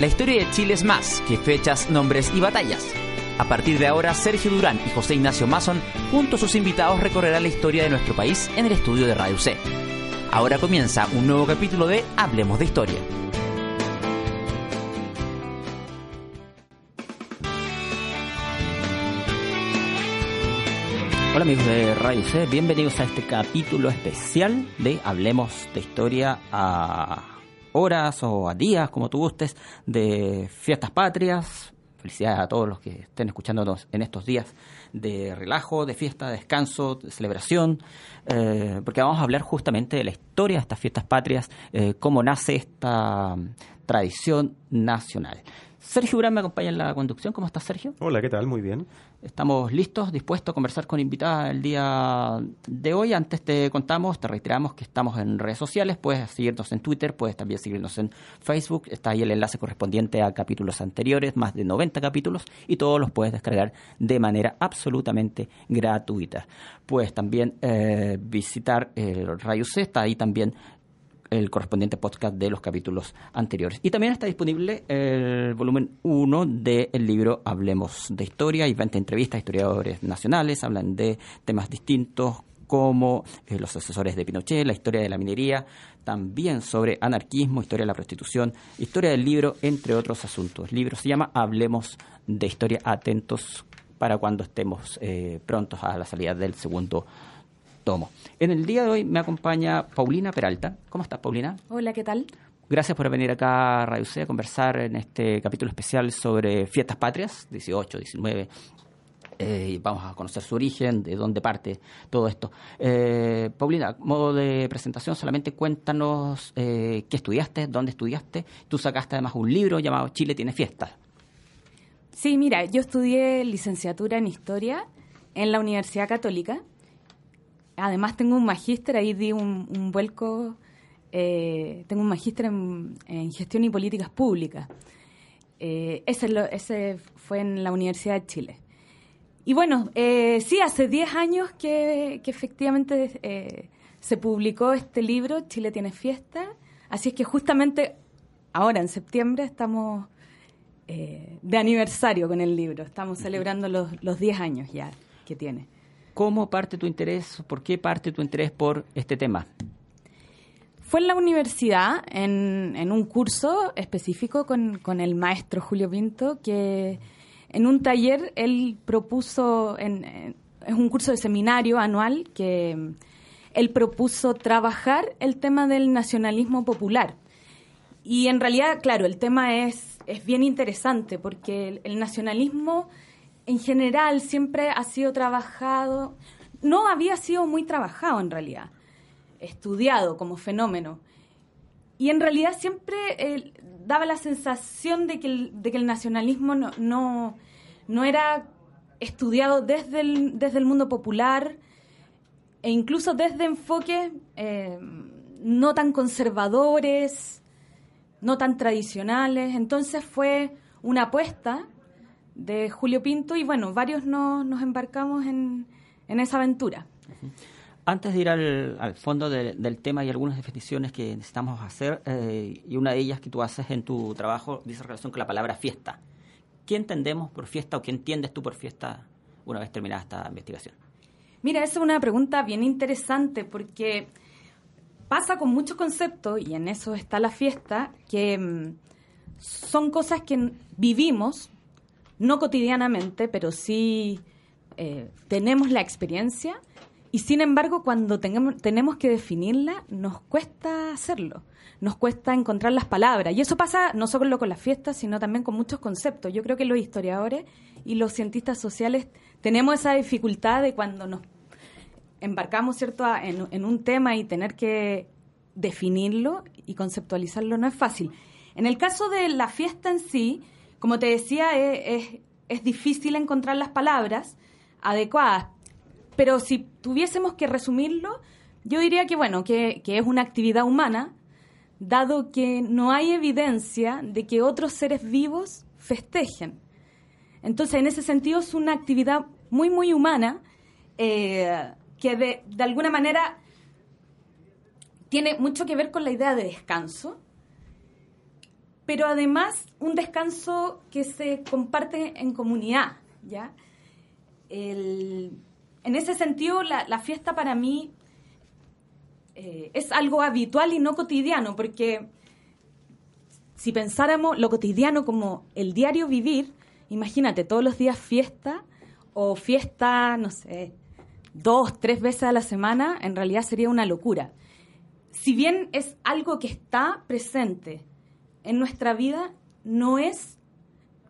La historia de Chile es más que fechas, nombres y batallas. A partir de ahora, Sergio Durán y José Ignacio Mason, junto a sus invitados, recorrerán la historia de nuestro país en el estudio de Radio C. Ahora comienza un nuevo capítulo de Hablemos de Historia. Hola amigos de Radio C, bienvenidos a este capítulo especial de Hablemos de Historia a horas o a días, como tú gustes, de fiestas patrias. Felicidades a todos los que estén escuchándonos en estos días de relajo, de fiesta, de descanso, de celebración, eh, porque vamos a hablar justamente de la historia de estas fiestas patrias, eh, cómo nace esta tradición nacional. Sergio Urán me acompaña en la conducción. ¿Cómo estás, Sergio? Hola, ¿qué tal? Muy bien. Estamos listos, dispuestos a conversar con invitada el día de hoy. Antes te contamos, te reiteramos que estamos en redes sociales. Puedes seguirnos en Twitter, puedes también seguirnos en Facebook. Está ahí el enlace correspondiente a capítulos anteriores, más de 90 capítulos, y todos los puedes descargar de manera absolutamente gratuita. Puedes también eh, visitar el Radio C, está ahí también el correspondiente podcast de los capítulos anteriores. Y también está disponible el volumen 1 del libro Hablemos de Historia. Hay 20 entrevistas a historiadores nacionales, hablan de temas distintos como eh, los asesores de Pinochet, la historia de la minería, también sobre anarquismo, historia de la prostitución, historia del libro, entre otros asuntos. El libro se llama Hablemos de Historia, atentos para cuando estemos eh, prontos a la salida del segundo tomo. En el día de hoy me acompaña Paulina Peralta. ¿Cómo estás, Paulina? Hola, ¿qué tal? Gracias por venir acá a Radio C a conversar en este capítulo especial sobre fiestas patrias, 18, 19. Eh, vamos a conocer su origen, de dónde parte todo esto. Eh, Paulina, modo de presentación, solamente cuéntanos eh, qué estudiaste, dónde estudiaste. Tú sacaste además un libro llamado Chile tiene fiestas. Sí, mira, yo estudié licenciatura en Historia en la Universidad Católica Además tengo un magíster, ahí di un, vuelco, eh, tengo un magíster en, gestión y políticas públicas. Eh, ese, fue en la Universidad de Chile. Y bueno, eh, sí, hace 10 años que, efectivamente se publicó este libro, Chile tiene fiesta. Así es que justamente ahora, en septiembre, estamos de aniversario con el libro. Estamos celebrando los, los 10 años ya que tiene. ¿Cómo parte tu interés, por qué parte tu interés por este tema? Fue en la universidad, en, un curso específico con, el maestro Julio Pinto, que en un taller él propuso, en, es un curso de seminario anual, que él propuso trabajar el tema del nacionalismo popular. Y en realidad, claro, el tema es, es bien interesante porque el nacionalismo en general siempre ha sido trabajado, no había sido muy trabajado en realidad, estudiado como fenómeno. Y en realidad siempre eh, daba la sensación de que el, nacionalismo no, era estudiado desde el, desde el mundo popular e incluso desde enfoques eh, no tan conservadores, no tan tradicionales. Entonces fue una apuesta de Julio Pinto y bueno, varios nos embarcamos en, esa aventura. Antes de ir al, fondo del tema, hay algunas definiciones que necesitamos hacer eh, y una de ellas que tú haces en tu trabajo dice relación con la palabra fiesta. ¿Qué entendemos por fiesta o qué entiendes tú por fiesta una vez terminada esta investigación? Mira, esa es una pregunta bien interesante porque pasa con muchos conceptos y en eso está la fiesta, que mm, son cosas que vivimos no cotidianamente, pero sí eh, tenemos la experiencia y sin embargo cuando tenemos que definirla nos cuesta hacerlo, nos cuesta encontrar las palabras y eso pasa no solo con las fiestas, sino también con muchos conceptos. Yo creo que los historiadores y los cientistas sociales tenemos esa dificultad de cuando nos embarcamos cierto en un tema y tener que definirlo y conceptualizarlo no es fácil. En el caso de la fiesta en sí, como te decía, es, difícil encontrar las palabras adecuadas, pero si tuviésemos que resumirlo, yo diría que, bueno, que, es una actividad humana, dado que no hay evidencia de que otros seres vivos festejen. Entonces, en ese sentido, es una actividad muy, muy humana eh, que de, alguna manera tiene mucho que ver con la idea de descanso pero además un descanso que se comparte en comunidad, ¿ya? en ese sentido, la, fiesta para mí eh, es algo habitual y no cotidiano, porque si pensáramos lo cotidiano como el diario vivir, imagínate, todos los días fiesta o fiesta, no sé, dos, tres veces a la semana, en realidad sería una locura. Si bien es algo que está presente en nuestra vida, no es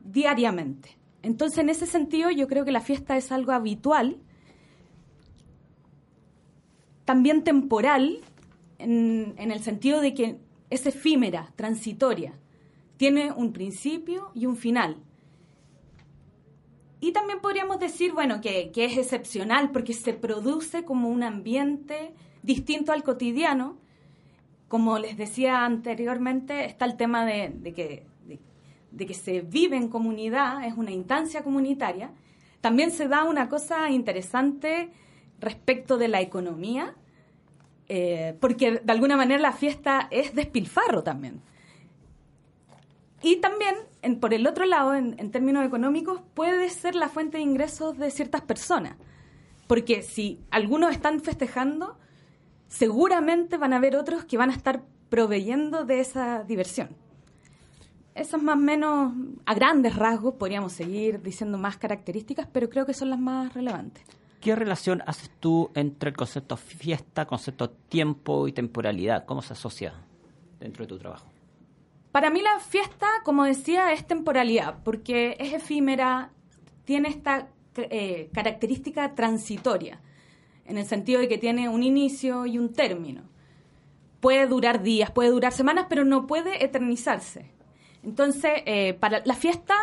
diariamente. Entonces, en ese sentido, yo creo que la fiesta es algo habitual, también temporal, en, el sentido de que es efímera, transitoria, tiene un principio y un final. Y también podríamos decir, bueno, que, es excepcional porque se produce como un ambiente distinto al cotidiano. Como les decía anteriormente, está el tema de, que, se vive en comunidad, es una instancia comunitaria. También se da una cosa interesante respecto de la economía, eh, porque de alguna manera la fiesta es despilfarro también. Y también, por el otro lado, en, términos económicos, puede ser la fuente de ingresos de ciertas personas. Porque si algunos están festejando, seguramente van a haber otros que van a estar proveyendo de esa diversión. Esas más o menos, a grandes rasgos, podríamos seguir diciendo más características, pero creo que son las más relevantes. ¿Qué relación haces tú entre el concepto fiesta, concepto tiempo y temporalidad? ¿Cómo se asocia dentro de tu trabajo? Para mí la fiesta, como decía, es temporalidad, porque es efímera, tiene esta eh, característica transitoria, en el sentido de que tiene un inicio y un término. Puede durar días, puede durar semanas, pero no puede eternizarse. Entonces, eh, para la fiesta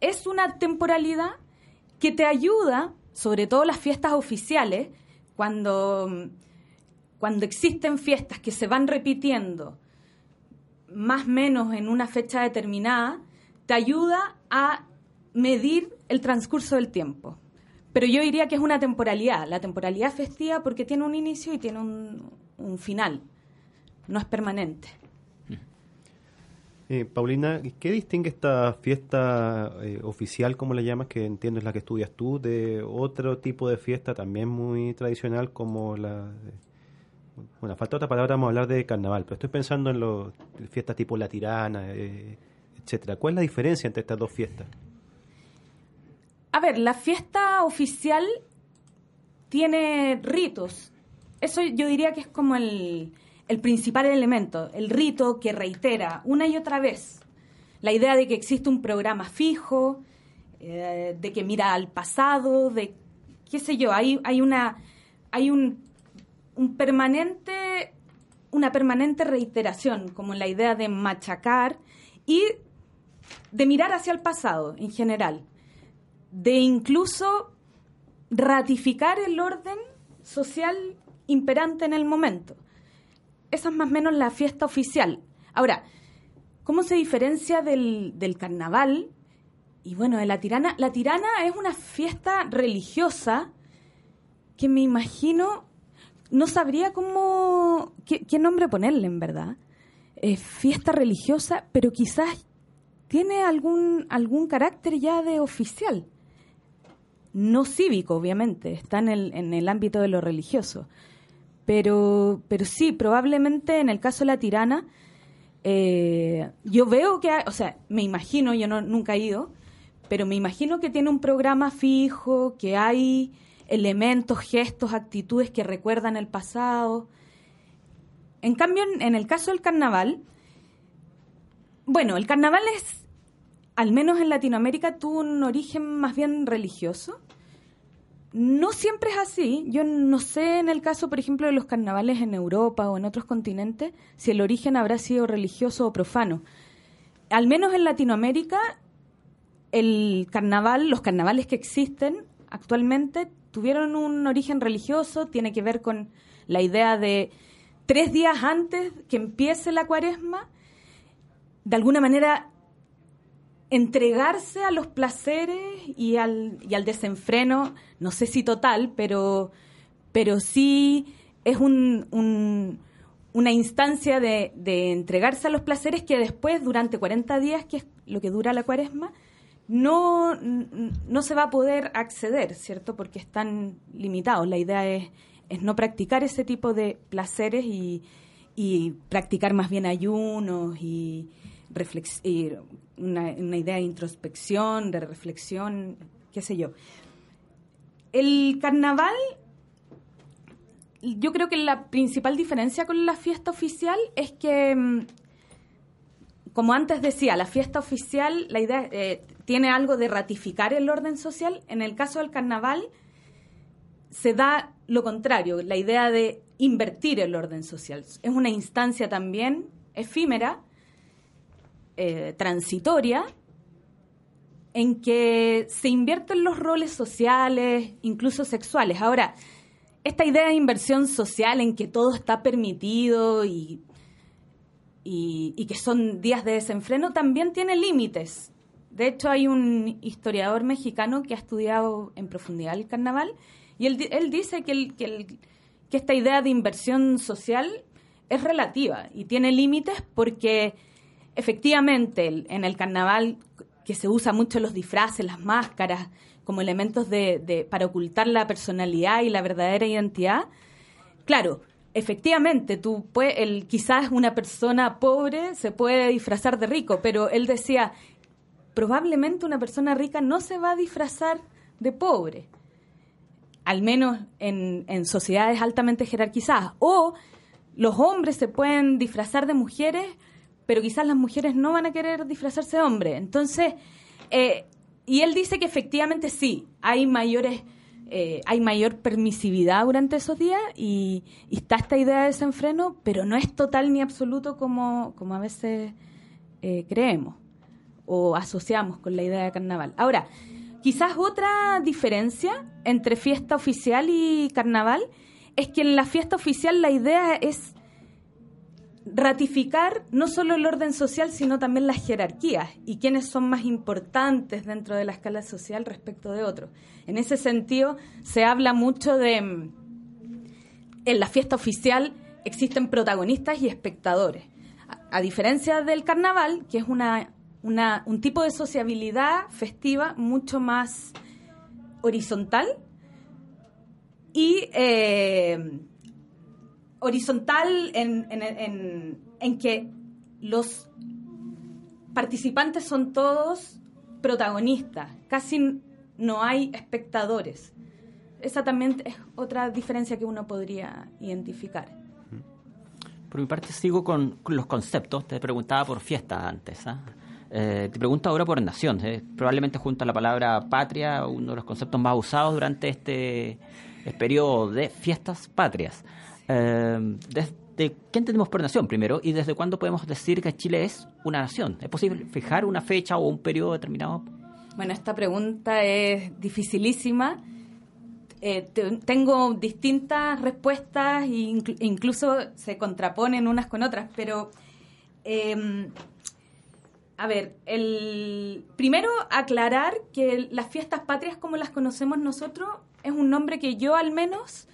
es una temporalidad que te ayuda, sobre todo las fiestas oficiales, cuando, cuando existen fiestas que se van repitiendo más o menos en una fecha determinada, te ayuda a medir el transcurso del tiempo. Pero yo diría que es una temporalidad. La temporalidad festiva porque tiene un inicio y tiene un, final. No es permanente. Eh, Paulina, ¿qué distingue esta fiesta eh, oficial, como le llamas, que entiendo es la que estudias tú, de otro tipo de fiesta también muy tradicional como la bueno, falta otra palabra, vamos a hablar de carnaval, pero estoy pensando en las fiestas tipo La Tirana, eh, etcétera. ¿Cuál es la diferencia entre estas dos fiestas? A ver, la fiesta oficial tiene ritos. Eso yo diría que es como el, principal elemento, el rito que reitera una y otra vez la idea de que existe un programa fijo, eh, de que mira al pasado, de qué sé yo, hay, hay una hay un un permanente, una permanente reiteración, como la idea de machacar y de mirar hacia el pasado en general, de incluso ratificar el orden social imperante en el momento. Esa es más o menos la fiesta oficial. Ahora, ¿cómo se diferencia del, del carnaval? Y bueno, de la tirana. La tirana es una fiesta religiosa que me imagino no sabría cómo, qué, nombre ponerle en verdad. fiesta religiosa, pero quizás tiene algún, algún carácter ya de oficial. No cívico, obviamente, está en el, en el ámbito de lo religioso. Pero, pero sí, probablemente en el caso de la tirana, eh, yo veo que, o sea, me imagino, yo no, nunca he ido, pero me imagino que tiene un programa fijo, que hay elementos, gestos, actitudes que recuerdan el pasado. En cambio, en, el caso del carnaval, bueno, el carnaval es, al menos en Latinoamérica, tuvo un origen más bien religioso. No siempre es así. Yo no sé en el caso, por ejemplo, de los carnavales en Europa o en otros continentes, si el origen habrá sido religioso o profano. Al menos en Latinoamérica, el carnaval, los carnavales que existen actualmente tuvieron un origen religioso, tiene que ver con la idea de tres días antes que empiece la cuaresma, de alguna manera entregarse a los placeres y al, y al desenfreno, no sé si total, pero, pero sí es un, una instancia de, de, entregarse a los placeres que después, durante 40 días, que es lo que dura la cuaresma, no, no se va a poder acceder, ¿cierto? Porque están limitados. La idea es, es no practicar ese tipo de placeres y, y practicar más bien ayunos y, una, idea de introspección, de reflexión, qué sé yo. El carnaval, yo creo que la principal diferencia con la fiesta oficial es que, mm, como antes decía, la fiesta oficial, la idea eh, tiene algo de ratificar el orden social. En el caso del carnaval, se da lo contrario, la idea de invertir el orden social. Es una instancia también efímera, eh, transitoria, en que se invierten los roles sociales, incluso sexuales. Ahora, esta idea de inversión social en que todo está permitido y, y, que son días de desenfreno también tiene límites. De hecho, hay un historiador mexicano que ha estudiado en profundidad el carnaval y él, él dice que, que esta idea de inversión social es relativa y tiene límites porque efectivamente en el carnaval que se usa mucho los disfraces, las máscaras, como elementos de, para ocultar la personalidad y la verdadera identidad, claro, efectivamente, tú puedes, el, quizás una persona pobre se puede disfrazar de rico, pero él decía, probablemente una persona rica no se va a disfrazar de pobre, al menos en, en sociedades altamente jerarquizadas. O los hombres se pueden disfrazar de mujeres pero quizás las mujeres no van a querer disfrazarse de hombre. Entonces, eh, y él dice que efectivamente sí, hay mayores, eh, hay mayor permisividad durante esos días y, está esta idea de desenfreno, pero no es total ni absoluto como, como a veces eh, creemos o asociamos con la idea de carnaval. Ahora, quizás otra diferencia entre fiesta oficial y carnaval es que en la fiesta oficial la idea es ratificar no solo el orden social, sino también las jerarquías y quiénes son más importantes dentro de la escala social respecto de otros. En ese sentido, se habla mucho de, mm, en la fiesta oficial existen protagonistas y espectadores. A, diferencia del carnaval, que es una, un tipo de sociabilidad festiva mucho más horizontal y... Eh, horizontal en, en, en, que los participantes son todos protagonistas, casi no hay espectadores. Esa también es otra diferencia que uno podría identificar. Por mi parte sigo con, los conceptos. Te preguntaba por fiesta antes. ¿ah? Eh, te pregunto ahora por nación. ¿eh? Probablemente junto a la palabra patria, uno de los conceptos más usados durante este periodo de fiestas patrias. Eh, ¿Desde qué entendemos por nación primero? ¿Y desde cuándo podemos decir que Chile es una nación? ¿Es posible fijar una fecha o un periodo determinado? Bueno, esta pregunta es dificilísima. Eh, tengo distintas respuestas e incluso se contraponen unas con otras, pero em, a ver, el primero aclarar que las fiestas patrias como las conocemos nosotros es un nombre que yo al menos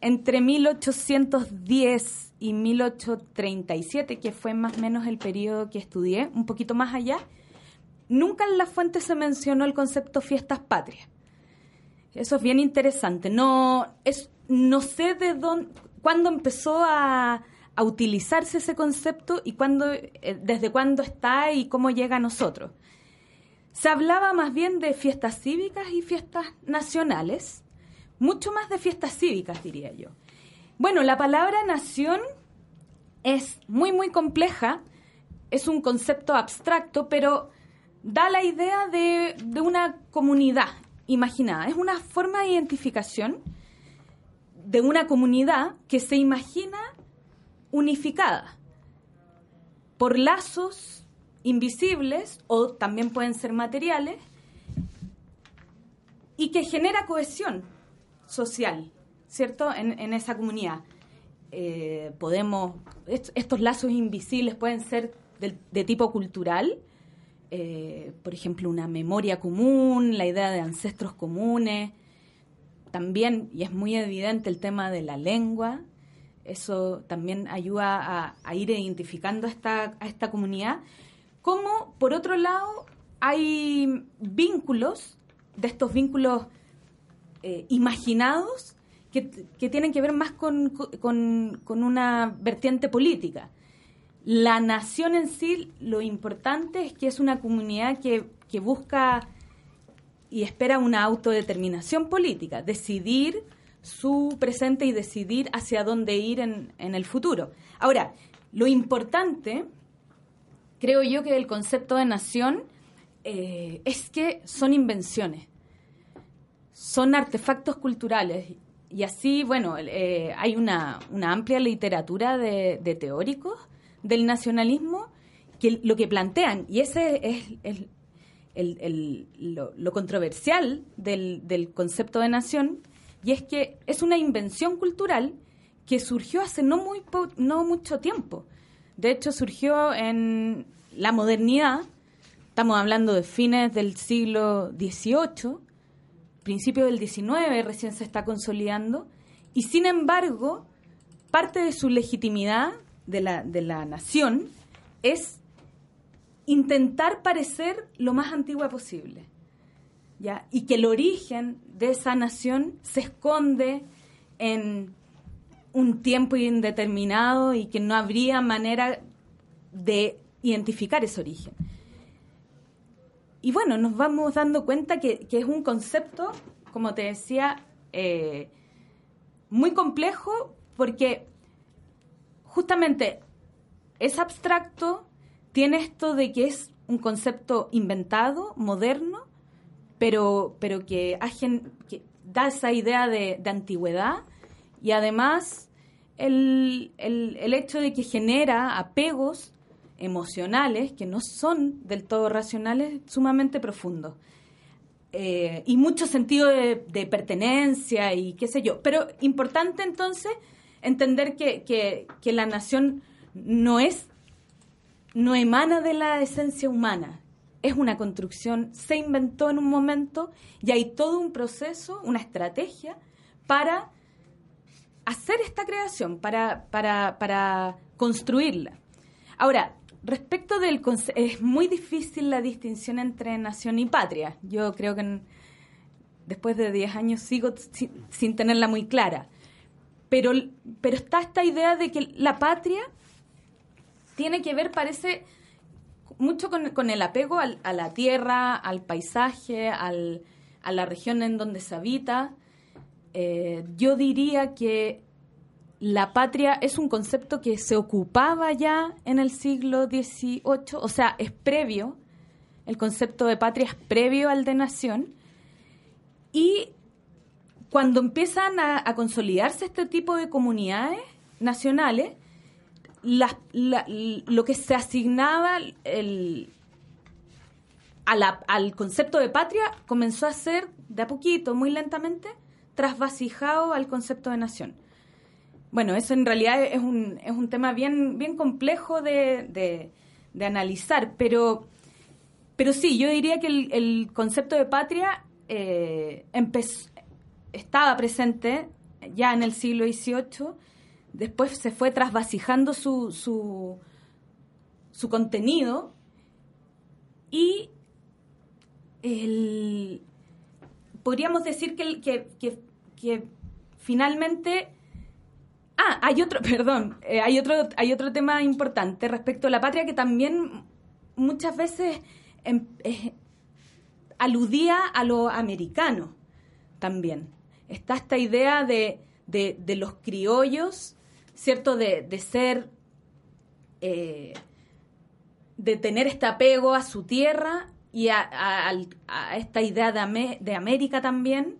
entre 1810 y 1837, que fue más o menos el periodo que estudié, un poquito más allá, nunca en la fuente se mencionó el concepto fiestas patrias. Eso es bien interesante. No, es, no sé de dónde, cuándo empezó a, utilizarse ese concepto y cuándo, eh, desde cuándo está y cómo llega a nosotros. Se hablaba más bien de fiestas cívicas y fiestas nacionales, mucho más de fiestas cívicas, diría yo. Bueno, la palabra nación es muy, muy compleja, es un concepto abstracto, pero da la idea de, de una comunidad imaginada. Es una forma de identificación de una comunidad que se imagina unificada por lazos invisibles o también pueden ser materiales y que genera cohesión social, ¿cierto? En, esa comunidad. Eh, podemos, estos lazos invisibles pueden ser de, tipo cultural, eh, por ejemplo, una memoria común, la idea de ancestros comunes, también, y es muy evidente el tema de la lengua, eso también ayuda a, ir identificando esta, a esta comunidad. Como, por otro lado, hay vínculos, de estos vínculos eh, imaginados, que, tienen que ver más con, una vertiente política. La nación en sí, lo importante es que es una comunidad que, que busca y espera una autodeterminación política, decidir su presente y decidir hacia dónde ir en, el futuro. Ahora, lo importante, creo yo que el concepto de nación eh, es que son invenciones, son artefactos culturales. Y así, bueno, eh, hay una, amplia literatura de, teóricos del nacionalismo que lo que plantean, y ese es, lo, controversial del concepto de nación, y es que es una invención cultural que surgió hace no, muy no mucho tiempo. De hecho, surgió en la modernidad, estamos hablando de fines del siglo XVIII, principio del XIX recién se está consolidando, y sin embargo, parte de su legitimidad de la, de la nación es intentar parecer lo más antigua posible. Y que el origen de esa nación se esconde en un tiempo indeterminado y que no habría manera de identificar ese origen. Y bueno, nos vamos dando cuenta que, es un concepto, como te decía, eh, muy complejo porque justamente es abstracto, tiene esto de que es un concepto inventado, moderno, pero, pero que, que da esa idea de, antigüedad y además el, el, hecho de que genera apegos emocionales que no son del todo racionales, sumamente profundos. Eh, y mucho sentido de, pertenencia y qué sé yo. Pero importante entonces entender que, que, que, la nación no es, no emana de la esencia humana, es una construcción, se inventó en un momento y hay todo un proceso, una estrategia para hacer esta creación, para, para, construirla. Ahora, respecto del es muy difícil la distinción entre nación y patria. Yo creo que después de 10 años sigo sin, tenerla muy clara. Pero, pero está esta idea de que la patria tiene que ver, parece, mucho con, el apego a la tierra, al paisaje, al, a la región en donde se habita. Eh, yo diría que la patria es un concepto que se ocupaba ya en el siglo XVIII, o sea, es previo, el concepto de patria es previo al de nación, y cuando empiezan a consolidarse este tipo de comunidades nacionales, lo que se asignaba al concepto de patria comenzó a ser de a poquito, muy lentamente, trasvasijado al concepto de nación. Bueno, eso en realidad es un, es un tema bien, bien complejo de, analizar, pero, pero sí, yo diría que el, concepto de patria eh, estaba presente ya en el siglo XVIII después se fue trasvasijando su, su, su contenido y el, podríamos decir que, que, que, finalmente... Ah, hay otro, perdón, eh, hay, otro, hay otro tema importante respecto a la patria que también muchas veces em, aludía a lo americano también. Está esta idea de, de, de los criollos ¿cierto? De, ser, eh, de tener este apego a su tierra y a, esta idea de, de, América también.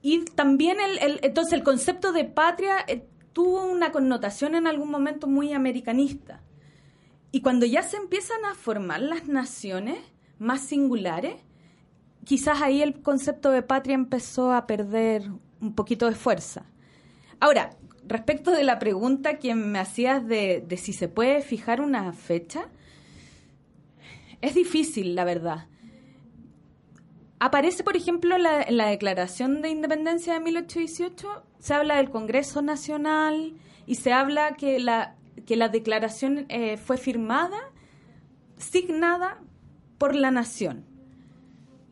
Y también, el, entonces, el concepto de patria eh, tuvo una connotación en algún momento muy americanista. Y cuando ya se empiezan a formar las naciones más singulares, quizás ahí el concepto de patria empezó a perder un poquito de fuerza. Ahora, respecto de la pregunta que me hacías de, si se puede fijar una fecha, es difícil, la verdad. Aparece, por ejemplo, en la, Declaración de Independencia de 1818, se habla del Congreso Nacional y se habla que la, que la declaración eh, fue firmada, signada por la nación,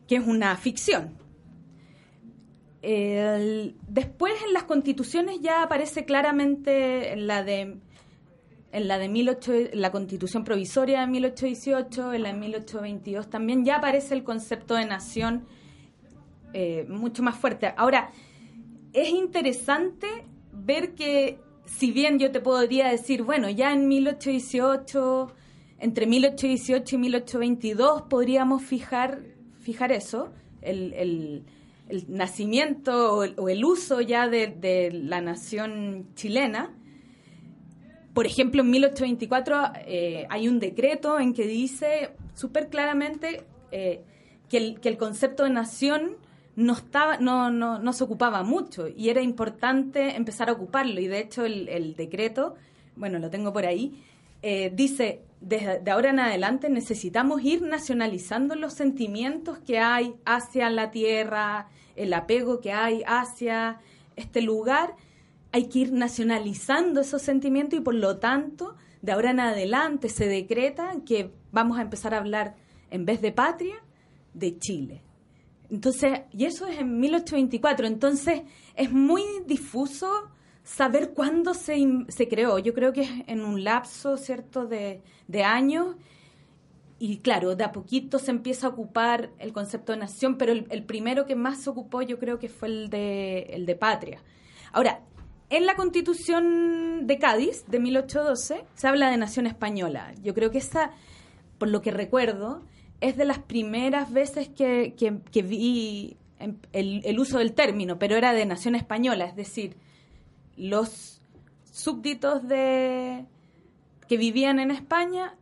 que es una ficción. Después en las constituciones ya aparece claramente en la de en la de 18, la constitución provisoria de 1818, en la de 1822 también ya aparece el concepto de nación eh, mucho más fuerte. Ahora, es interesante ver que, si bien yo te podría decir, bueno, ya en 1818, entre 1818 y 1822 podríamos fijar, fijar eso, el, nacimiento o el, uso ya de la nación chilena. Por ejemplo, en 1824 eh, hay un decreto en que dice súper claramente eh, que, el, que el concepto de nación no, estaba, no, no, no se ocupaba mucho y era importante empezar a ocuparlo. Y de hecho el, decreto, bueno, lo tengo por ahí, eh, dice, desde de ahora en adelante necesitamos ir nacionalizando los sentimientos que hay hacia la tierra, el apego que hay hacia este lugar hay que ir nacionalizando esos sentimientos y por lo tanto, de ahora en adelante se decreta que vamos a empezar a hablar, en vez de patria, de Chile. Entonces, y eso es en 1824, entonces es muy difuso saber cuándo se, se creó. Yo creo que es en un lapso, ¿cierto?, de, de años. Y claro, de a poquito se empieza a ocupar el concepto de nación, pero el, el primero que más se ocupó yo creo que fue el de, el de patria. Ahora, en la constitución de Cádiz de 1812 se habla de nación española. Yo creo que esa, por lo que recuerdo, es de las primeras veces que, que- vi en- el, uso del término, pero era de nación española, es decir, los súbditos de que vivían en España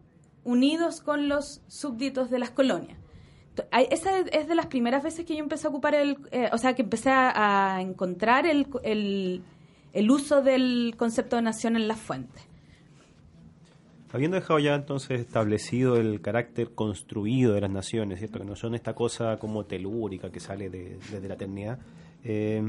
unidos con los súbditos de las colonias. Esa es- de las primeras veces que yo empecé a ocupar el, eh, o sea, que empecé a, a encontrar el, el, el uso del concepto de nación en las fuentes. Habiendo dejado ya entonces establecido el carácter construido de las naciones, ¿cierto? que no son esta cosa como telúrica que sale de, desde la eternidad, eh,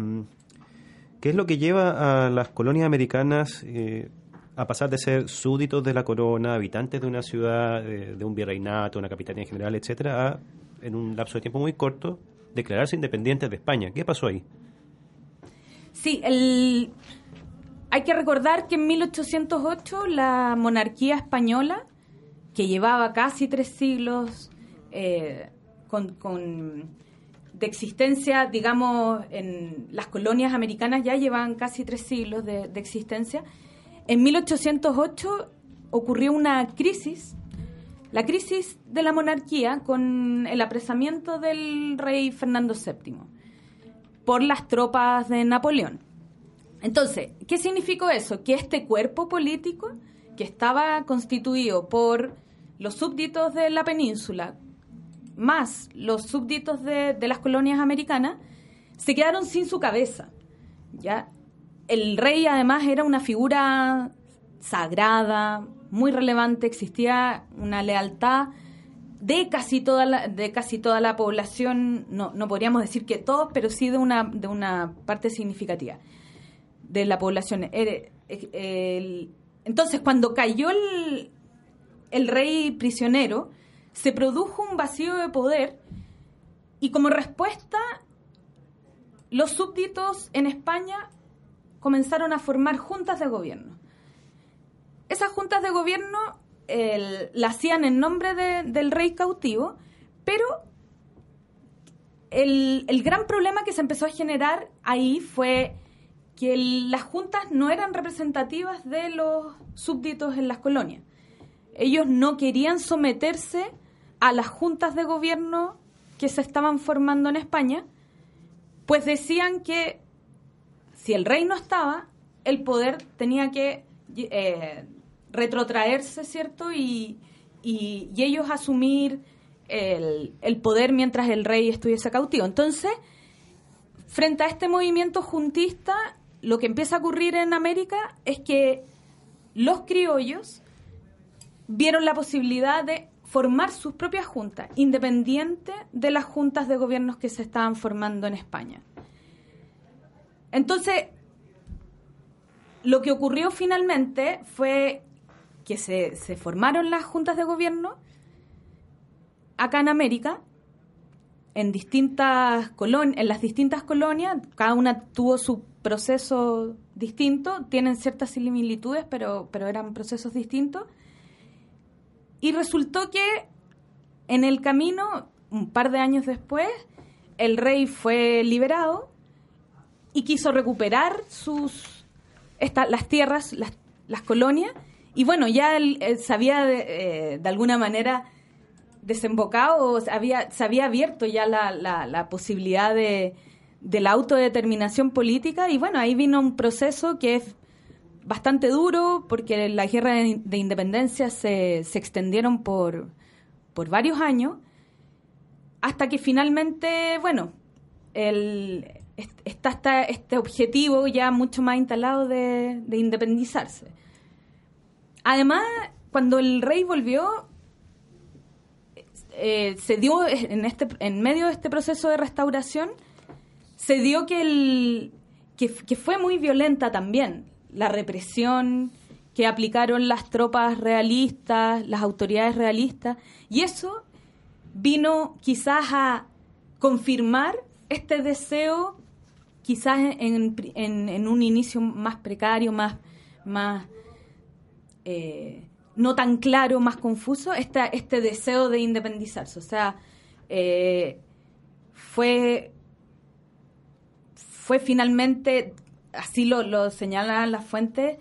¿qué es lo que lleva a las colonias americanas eh, a pasar de ser súbditos de la corona, habitantes de una ciudad, de, de un virreinato, una capitanía general, etcétera, a, en un lapso de tiempo muy corto, declararse independientes de España? ¿Qué pasó ahí? Sí, el... hay que recordar que en 1808 la monarquía española, que llevaba casi tres siglos eh, de existencia, digamos, en las colonias americanas ya llevaban casi tres siglos de, de existencia, en 1808 ocurrió una crisis, la crisis de la monarquía con el apresamiento del rey Fernando VII por las tropas de Napoleón. Entonces, ¿qué significó eso? Que este cuerpo político, que estaba constituido por los súbditos de la península, más los súbditos de, las colonias americanas, se quedaron sin su cabeza. ¿ya? El rey además era una figura sagrada, muy relevante, existía una lealtad de casi toda la, de casi toda la población, no, no podríamos decir que todos, pero sí de una, de una parte significativa de la población. Eh, el- entonces, cuando cayó el, el rey prisionero, se produjo un vacío de poder y como respuesta, los súbditos en España comenzaron a formar juntas de gobierno. Esas juntas de gobierno la hacían en nombre de- del rey cautivo, pero el, el gran problema que se empezó a generar ahí fue que las juntas no eran representativas de los súbditos en las colonias. Ellos no querían someterse a las juntas de gobierno que se estaban formando en España, pues decían que si el rey no estaba, el poder tenía que eh, retrotraerse, ¿cierto? Y, y- y ellos asumir el, el poder mientras el rey estuviese cautivo. Entonces, frente a este movimiento juntista, lo que empieza a ocurrir en América es que los criollos vieron la posibilidad de formar sus propias juntas, independiente de las juntas de gobiernos que se estaban formando en España. Entonces, lo que ocurrió finalmente fue que se, formaron las juntas de gobierno acá en América, en distintas en las distintas colonias, cada una tuvo su proceso distinto, tienen ciertas similitudes, pero, pero eran procesos distintos. Y resultó que en el camino, un par de años después, el rey fue liberado y quiso recuperar sus las tierras, las, las, colonias, y bueno, ya él, se había de, de alguna manera desembocado, había, se había abierto ya la, la, posibilidad de, de, la autodeterminación política y bueno, ahí vino un proceso que es bastante duro porque la guerra de, independencia se, se extendieron por, por varios años hasta que finalmente, bueno, el, está, está este objetivo ya mucho más instalado de, de independizarse. Además, cuando el rey volvió, eh, se dio en, este, en medio de este proceso de restauración, se dio que, el, que, fue muy violenta también la represión que aplicaron las tropas realistas, las autoridades realistas, y eso vino quizás a confirmar este deseo, quizás en, en, un inicio más precario, más, más eh, no tan claro, más confuso, este, deseo de independizarse. O sea, eh, fue, fue finalmente, así lo, lo señalan las fuentes,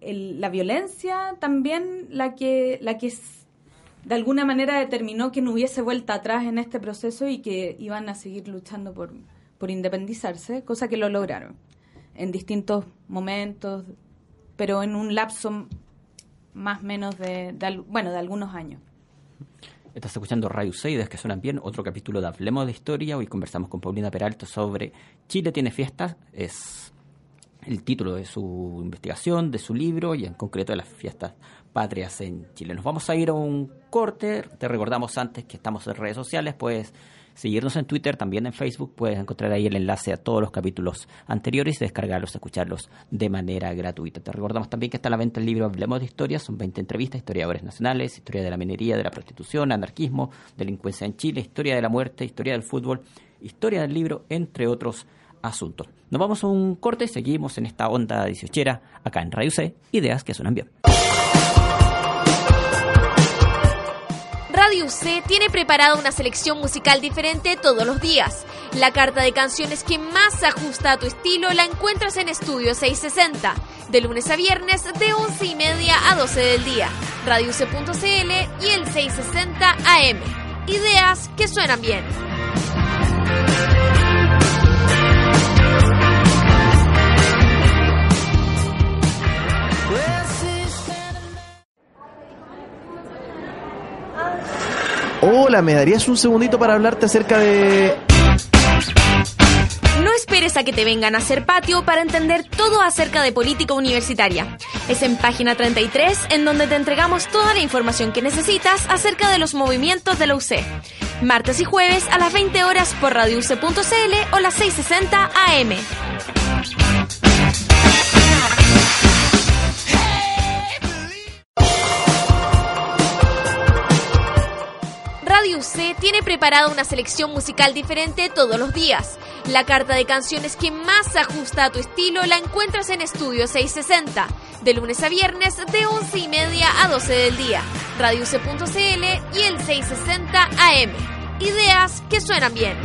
la violencia también la que, la que de alguna manera determinó que no hubiese vuelta atrás en este proceso y que iban a seguir luchando por, por independizarse, cosa que lo lograron en distintos momentos, pero en un lapso más o menos de, bueno, de algunos años. Estás escuchando Radio Seides, que suenan bien, otro capítulo de Hablemos de Historia. Hoy conversamos con Paulina Peralta sobre Chile tiene fiestas. Es el título de su investigación, de su libro y en concreto de las fiestas patrias en Chile. Nos vamos a ir a un corte. Te recordamos antes que estamos en redes sociales, pues seguirnos en Twitter, también en Facebook. Puedes encontrar ahí el enlace a todos los capítulos anteriores y descargarlos, escucharlos de manera gratuita. Te recordamos también que está a la venta el libro Hablemos de Historia. Son 20 entrevistas, historiadores nacionales, historia de la minería, de la prostitución, anarquismo, delincuencia en Chile, historia de la muerte, historia del fútbol, historia del libro, entre otros asuntos. Nos vamos a un corte seguimos en esta onda 18 acá en Radio C, ideas que suenan bien. Radio C tiene preparada una selección musical diferente todos los días. La carta de canciones que más se ajusta a tu estilo la encuentras en Estudio 660, de lunes a viernes de 11 y media a 12 del día. C.cl y el 660 AM. Ideas que suenan bien. Hola, ¿me darías un segundito para hablarte acerca de... No esperes a que te vengan a hacer patio para entender todo acerca de política universitaria. Es en página 33 en donde te entregamos toda la información que necesitas acerca de los movimientos de la UC. Martes y jueves a las 20 horas por radiouc.cl o las 660 AM. Radio UC tiene preparada una selección musical diferente todos los días. La carta de canciones que más ajusta a tu estilo la encuentras en Estudio 660, de lunes a viernes de 11 y media a 12 del día. RadioC.cl y el 660 AM. Ideas que suenan bien.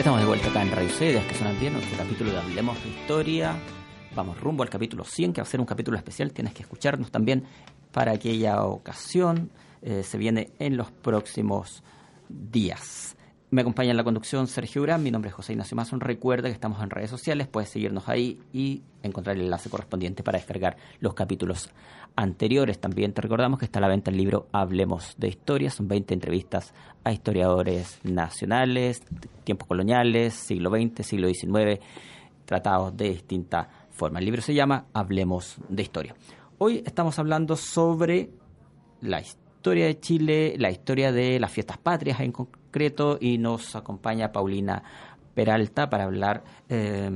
Estamos de vuelta acá en Radio Cedes, que suenan bien, nuestro capítulo de Hablemos de Historia. Vamos rumbo al capítulo 100, que va a ser un capítulo especial. Tienes que escucharnos también para aquella ocasión. Eh, se viene en los próximos días. Me acompaña en la conducción Sergio Urán, mi nombre es José Ignacio Mazón. Recuerda que estamos en redes sociales, puedes seguirnos ahí y encontrar el enlace correspondiente para descargar los capítulos anteriores. También te recordamos que está a la venta el libro Hablemos de Historia, son 20 entrevistas a historiadores nacionales, tiempos coloniales, siglo XX, siglo XIX, tratados de distinta forma. El libro se llama Hablemos de Historia. Hoy estamos hablando sobre la historia de Chile, la historia de las fiestas patrias en concreto y nos acompaña Paulina Peralta para hablar eh,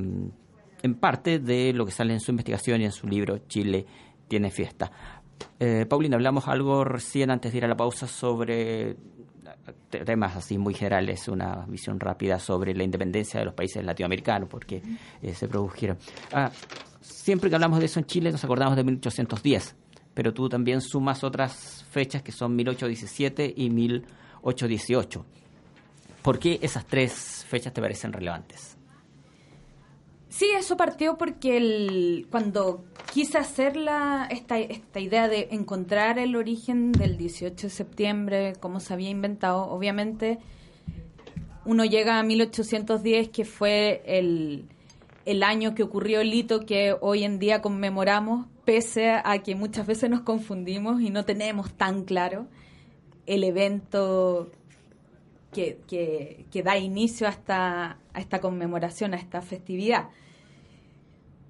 en parte de lo que sale en su investigación y en su libro Chile tiene fiesta. Eh, Paulina, hablamos algo recién antes de ir a la pausa sobre temas así muy generales, una visión rápida sobre la independencia de los países latinoamericanos, porque eh, se produjeron. Ah, siempre que hablamos de eso en Chile nos acordamos de 1810, pero tú también sumas otras fechas que son 1817 y 1818. ¿Por qué esas tres fechas te parecen relevantes? Sí, eso partió porque el, cuando quise hacer la, esta, esta idea de encontrar el origen del 18 de septiembre, cómo se había inventado, obviamente uno llega a 1810, que fue el, el año que ocurrió el hito que hoy en día conmemoramos, pese a que muchas veces nos confundimos y no tenemos tan claro el evento que, que, da inicio a esta, a esta conmemoración, a esta festividad.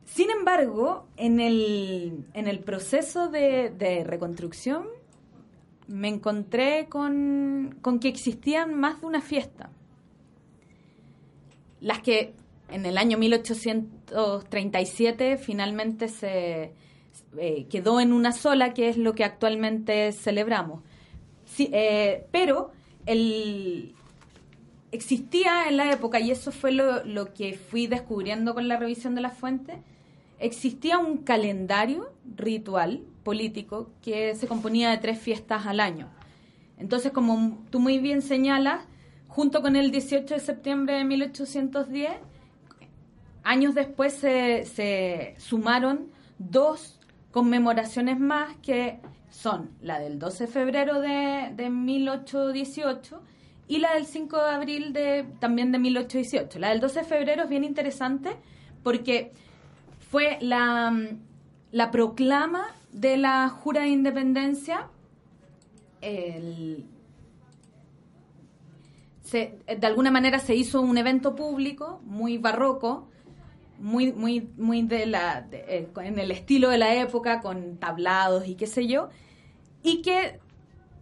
Sin embargo, en el, en el proceso de, reconstrucción me encontré con, que existían más de una fiesta. Las que en el año 1837 finalmente se eh, quedó en una sola, que es lo que actualmente celebramos. Eh, pero el, existía en la época, y eso fue lo, lo que fui descubriendo con la revisión de las fuentes, existía un calendario ritual político que se componía de tres fiestas al año. Entonces, como tú muy bien señalas, junto con el 18 de septiembre de 1810, años después se, sumaron dos conmemoraciones más que son la del 12 de febrero de, de 1818 y la del 5 de abril de, también de 1818. La del 12 de febrero es bien interesante porque fue la, la proclama de la jura de independencia. de alguna manera se hizo un evento público muy barroco, muy, muy, muy de la, eh, en el estilo de la época, con tablados y qué sé yo, y que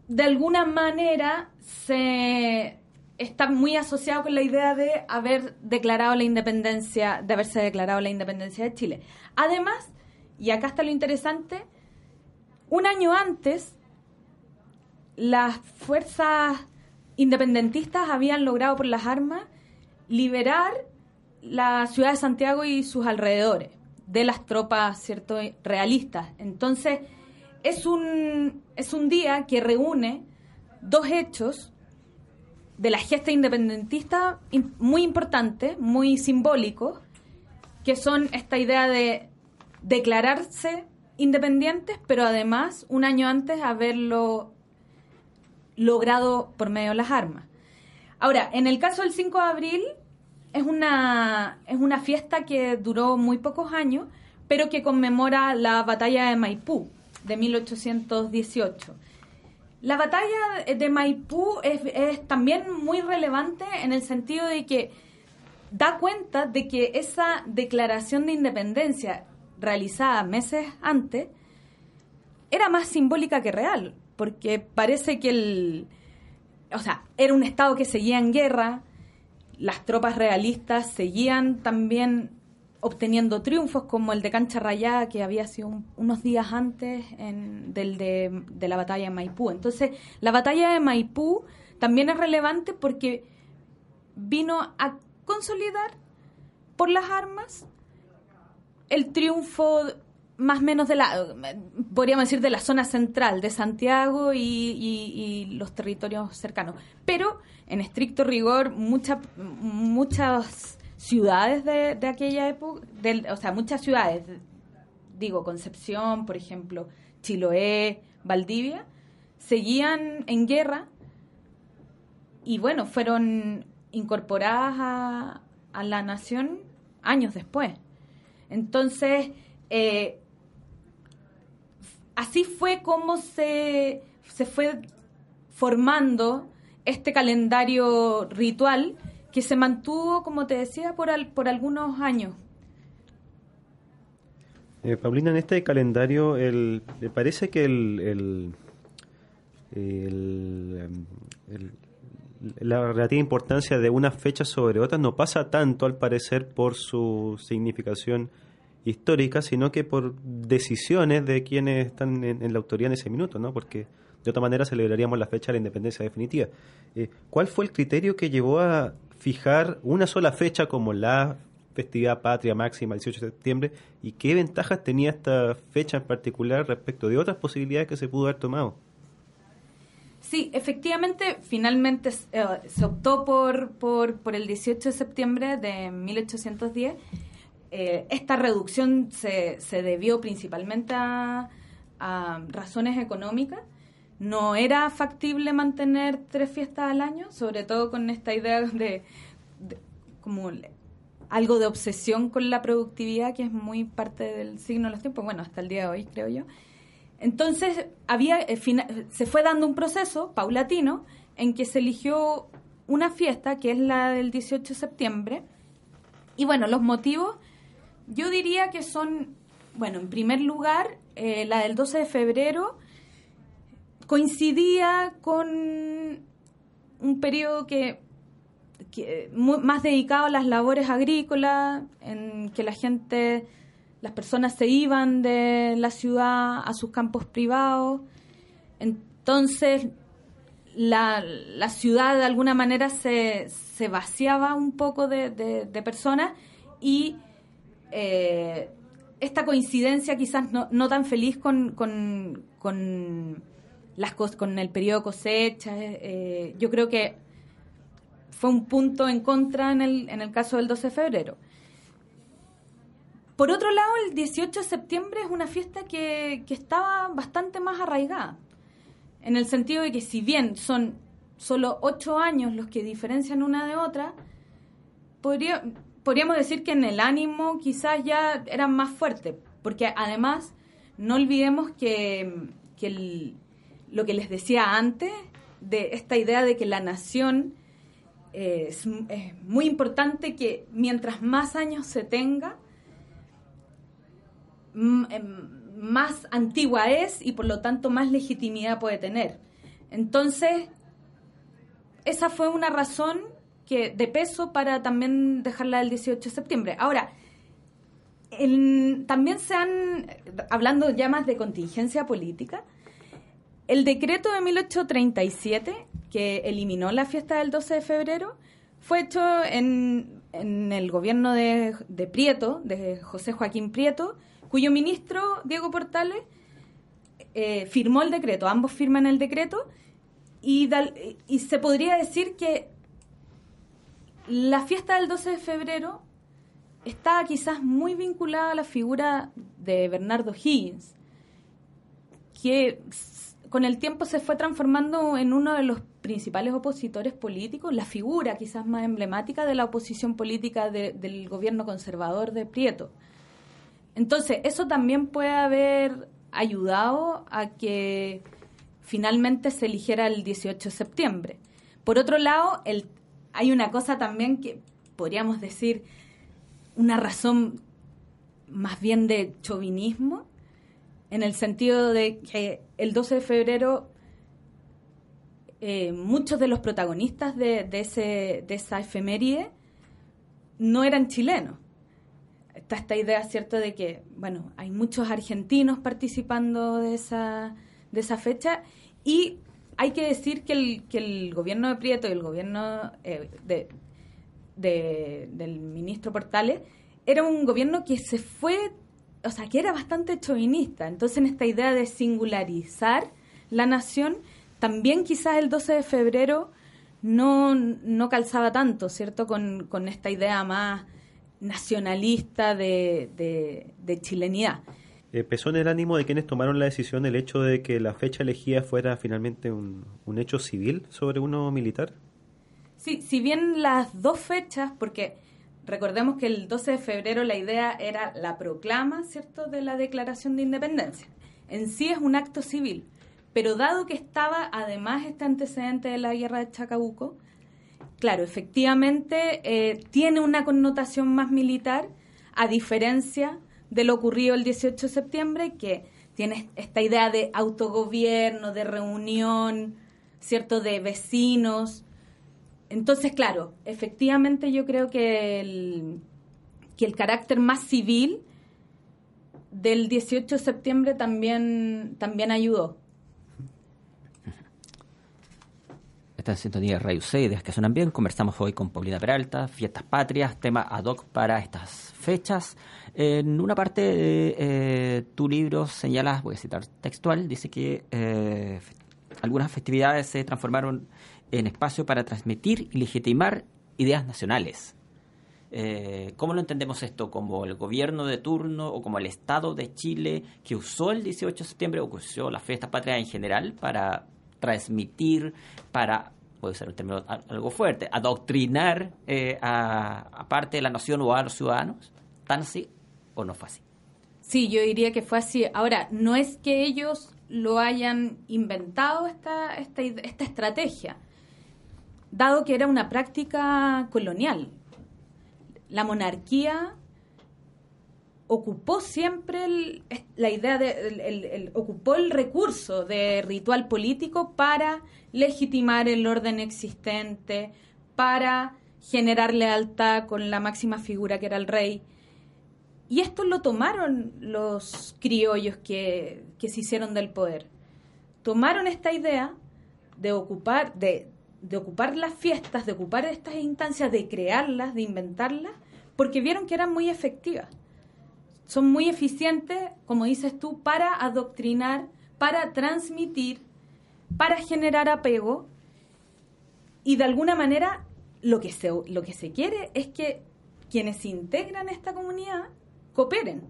de alguna manera se está muy asociado con la idea de haber declarado la independencia, de haberse declarado la independencia de Chile. Además, y acá está lo interesante, un año antes las fuerzas independentistas habían logrado por las armas liberar la ciudad de Santiago y sus alrededores de las tropas cierto realistas. Entonces, es un es un día que reúne dos hechos de la gesta independentista muy importante, muy simbólico, que son esta idea de declararse independientes, pero además un año antes haberlo logrado por medio de las armas. Ahora, en el caso del 5 de abril, es una, es una fiesta que duró muy pocos años, pero que conmemora la batalla de Maipú de 1818. La batalla de Maipú es, también muy relevante en el sentido de que da cuenta de que esa declaración de independencia realizada meses antes era más simbólica que real, porque parece que el, o sea, era un estado que seguía en guerra, las tropas realistas seguían también obteniendo triunfos como el de Cancha Rayada, que había sido unos días antes del de, la batalla de Maipú. Entonces, la batalla de Maipú también es relevante porque vino a consolidar por las armas el triunfo más o menos de la, podríamos decir, de la zona central de Santiago y, los territorios cercanos. Pero, en estricto rigor, muchas muchas ciudades de, de aquella época, o sea, muchas ciudades, digo, Concepción, por ejemplo, Chiloé, Valdivia, seguían en guerra y bueno, fueron incorporadas a, a la nación años después. Entonces, eh, así fue como se, se fue formando este calendario ritual que se mantuvo, como te decía, por, por algunos años. Eh, Paulina, en este calendario, el, ¿le parece que el, la relativa importancia de unas fechas sobre otras no pasa tanto, al parecer, por su significación histórica, sino que por decisiones de quienes están en, la autoría en ese minuto, ¿no? Porque de otra manera celebraríamos la fecha de la independencia definitiva. Eh, ¿Cuál fue el criterio que llevó a fijar una sola fecha como la festividad patria máxima el 18 de septiembre y qué ventajas tenía esta fecha en particular respecto de otras posibilidades que se pudo haber tomado? Sí, efectivamente, finalmente eh, se optó por, por, por el 18 de septiembre de 1810 eh, esta reducción se, se debió principalmente a, razones económicas. No era factible mantener tres fiestas al año, sobre todo con esta idea de, como algo de obsesión con la productividad, que es muy parte del signo de los tiempos, bueno, hasta el día de hoy, creo yo. Entonces, había, eh, se fue dando un proceso paulatino en que se eligió una fiesta, que es la del 18 de septiembre, y bueno, los motivos yo diría que son, bueno, en primer lugar, eh, la del 12 de febrero coincidía con un periodo que, más dedicado a las labores agrícolas, en que la gente, las personas se iban de la ciudad a sus campos privados. Entonces, la, ciudad de alguna manera se, se vaciaba un poco de, de personas y eh, esta coincidencia quizás no, tan feliz con, con, con, las con el periodo cosecha, eh, yo creo que fue un punto en contra en el, en el caso del 12 de febrero. Por otro lado, el 18 de septiembre es una fiesta que, que estaba bastante más arraigada, en el sentido de que si bien son solo ocho años los que diferencian una de otra, podría, podríamos decir que en el ánimo quizás ya eran más fuertes, porque además no olvidemos que, lo que les decía antes, de esta idea de que la nación eh, es, muy importante que mientras más años se tenga, em, más antigua es y por lo tanto más legitimidad puede tener. Entonces, esa fue una razón que de peso para también dejarla el 18 de septiembre. Ahora, también se han, hablando ya más de contingencia política, el decreto de 1837, que eliminó la fiesta del 12 de febrero, fue hecho en, el gobierno de, Prieto, de José Joaquín Prieto, cuyo ministro, Diego Portales, eh, firmó el decreto, ambos firman el decreto, y, y se podría decir que la fiesta del 12 de febrero está quizás muy vinculada a la figura de Bernardo Higgins, que con el tiempo se fue transformando en uno de los principales opositores políticos, la figura quizás más emblemática de la oposición política del gobierno conservador de Prieto. Entonces, eso también puede haber ayudado a que finalmente se eligiera el 18 de septiembre. Por otro lado, el hay una cosa también que podríamos decir una razón más bien de chauvinismo, en el sentido de que el 12 de febrero eh, muchos de los protagonistas de, ese, de esa efeméride no eran chilenos. Está esta idea, ¿cierto?, de que, bueno, hay muchos argentinos participando de esa, de esa fecha y hay que decir que el, que el gobierno de Prieto y el gobierno eh, de, del ministro Portales era un gobierno que se fue, o sea, que era bastante chauvinista. Entonces, en esta idea de singularizar la nación, también quizás el 12 de febrero no, no calzaba tanto, ¿cierto? Con, con esta idea más nacionalista de, de, de chilenidad. Eh, ¿Pesó en el ánimo de quienes tomaron la decisión el hecho de que la fecha elegida fuera finalmente un, hecho civil sobre uno militar? Sí, si bien las dos fechas, porque recordemos que el 12 de febrero la idea era la proclama, ¿cierto?, de la Declaración de Independencia. En sí es un acto civil, pero dado que estaba además este antecedente de la guerra de Chacabuco, claro, efectivamente eh, tiene una connotación más militar, a diferencia de lo ocurrido el 18 de septiembre, que tiene esta idea de autogobierno, de reunión, ¿cierto?, de vecinos. Entonces, claro, efectivamente yo creo que el, que el carácter más civil del 18 de septiembre también, también ayudó. Está en sintonía de Radio C, ideas que suenan bien. Conversamos hoy con Paulina Peralta, Fiestas Patrias, tema ad hoc para estas fechas. En una parte de eh, tu libro señalas, voy a citar textual, dice que eh, algunas festividades se transformaron en espacio para transmitir y legitimar ideas nacionales. Eh, ¿Cómo lo entendemos esto? ¿Como el gobierno de turno o como el Estado de Chile que usó el 18 de septiembre o que usó las fiestas patrias en general para transmitir, para, puede ser un término algo fuerte, adoctrinar a, parte de la nación o a los ciudadanos? ¿Tan así o no fue así? Sí, yo diría que fue así. Ahora, no es que ellos lo hayan inventado esta, esta, esta estrategia, dado que era una práctica colonial. La monarquía ocupó siempre la idea de ocupó el recurso de ritual político para legitimar el orden existente, para generar lealtad con la máxima figura que era el rey. Y esto lo tomaron los criollos que, que se hicieron del poder. Tomaron esta idea de ocupar, de, de ocupar las fiestas, de ocupar estas instancias, de crearlas, de inventarlas, porque vieron que eran muy efectivas son muy eficientes, como dices tú, para adoctrinar, para transmitir, para generar apego y de alguna manera lo que se, lo que se quiere es que quienes integran esta comunidad cooperen,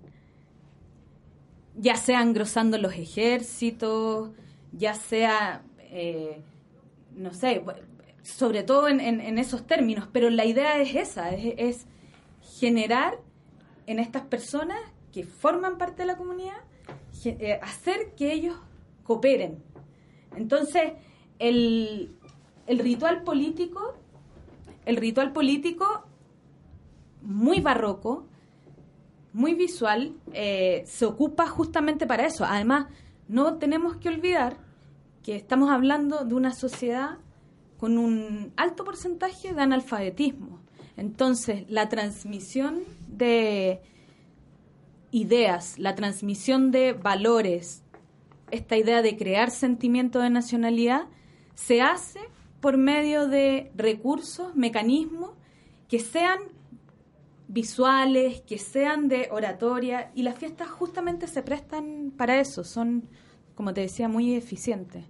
ya sea engrosando los ejércitos, ya sea, eh, no sé, sobre todo en, esos términos, pero la idea es esa, es generar en estas personas que forman parte de la comunidad, eh, hacer que ellos cooperen. Entonces, el, ritual político, el ritual político muy barroco, muy visual, eh, se ocupa justamente para eso. Además, no tenemos que olvidar que estamos hablando de una sociedad con un alto porcentaje de analfabetismo. Entonces, la transmisión de, ideas, la transmisión de valores, esta idea de crear sentimiento de nacionalidad, se hace por medio de recursos, mecanismos que sean visuales, que sean de oratoria, y las fiestas justamente se prestan para eso, son, como te decía, muy eficientes.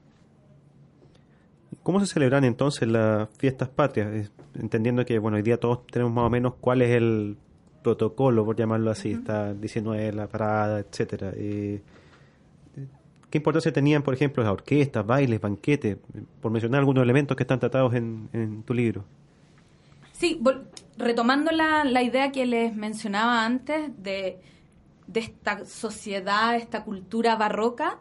¿Cómo se celebran entonces las fiestas patrias? Entendiendo que, bueno, hoy día todos tenemos más o menos cuál es el protocolo, por llamarlo así, está 19 la parada, etcétera. Eh, ¿Qué importancia tenían, por ejemplo, las orquestas, bailes, banquetes, por mencionar algunos elementos que están tratados en, tu libro? Sí, retomando la, idea que les mencionaba antes de, de esta sociedad, esta cultura barroca,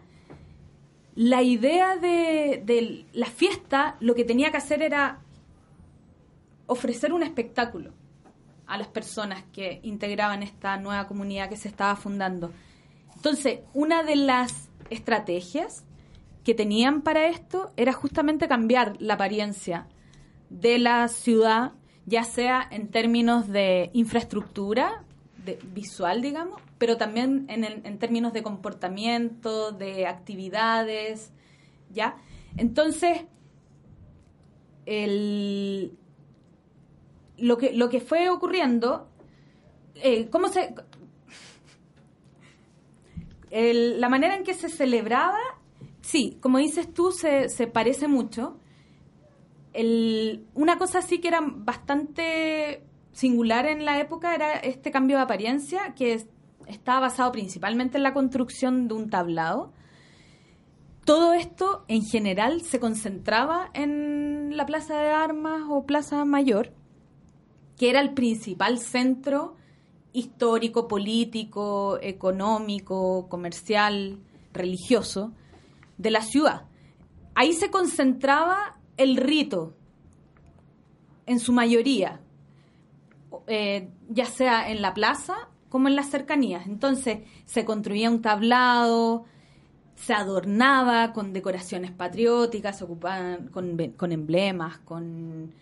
la idea de, de la fiesta lo que tenía que hacer era ofrecer un espectáculo a las personas que integraban esta nueva comunidad que se estaba fundando. Entonces, una de las estrategias que tenían para esto era justamente cambiar la apariencia de la ciudad, ya sea en términos de infraestructura, de, visual, digamos, pero también en, en términos de comportamiento, de actividades, ¿ya? Entonces, el, lo que, lo que fue ocurriendo, eh, cómo se... la manera en que se celebraba, sí, como dices tú, se, se parece mucho. Una cosa sí que era bastante singular en la época era este cambio de apariencia que estaba basado principalmente en la construcción de un tablado. Todo esto en general se concentraba en en la Plaza de Armas o Plaza Mayor, que era el principal centro histórico, político, económico, comercial, religioso de la ciudad. Ahí se concentraba el rito, en su mayoría, eh, ya sea en la plaza como en las cercanías. Entonces se construía un tablado, se adornaba con decoraciones patrióticas, se ocupaban con, con emblemas, con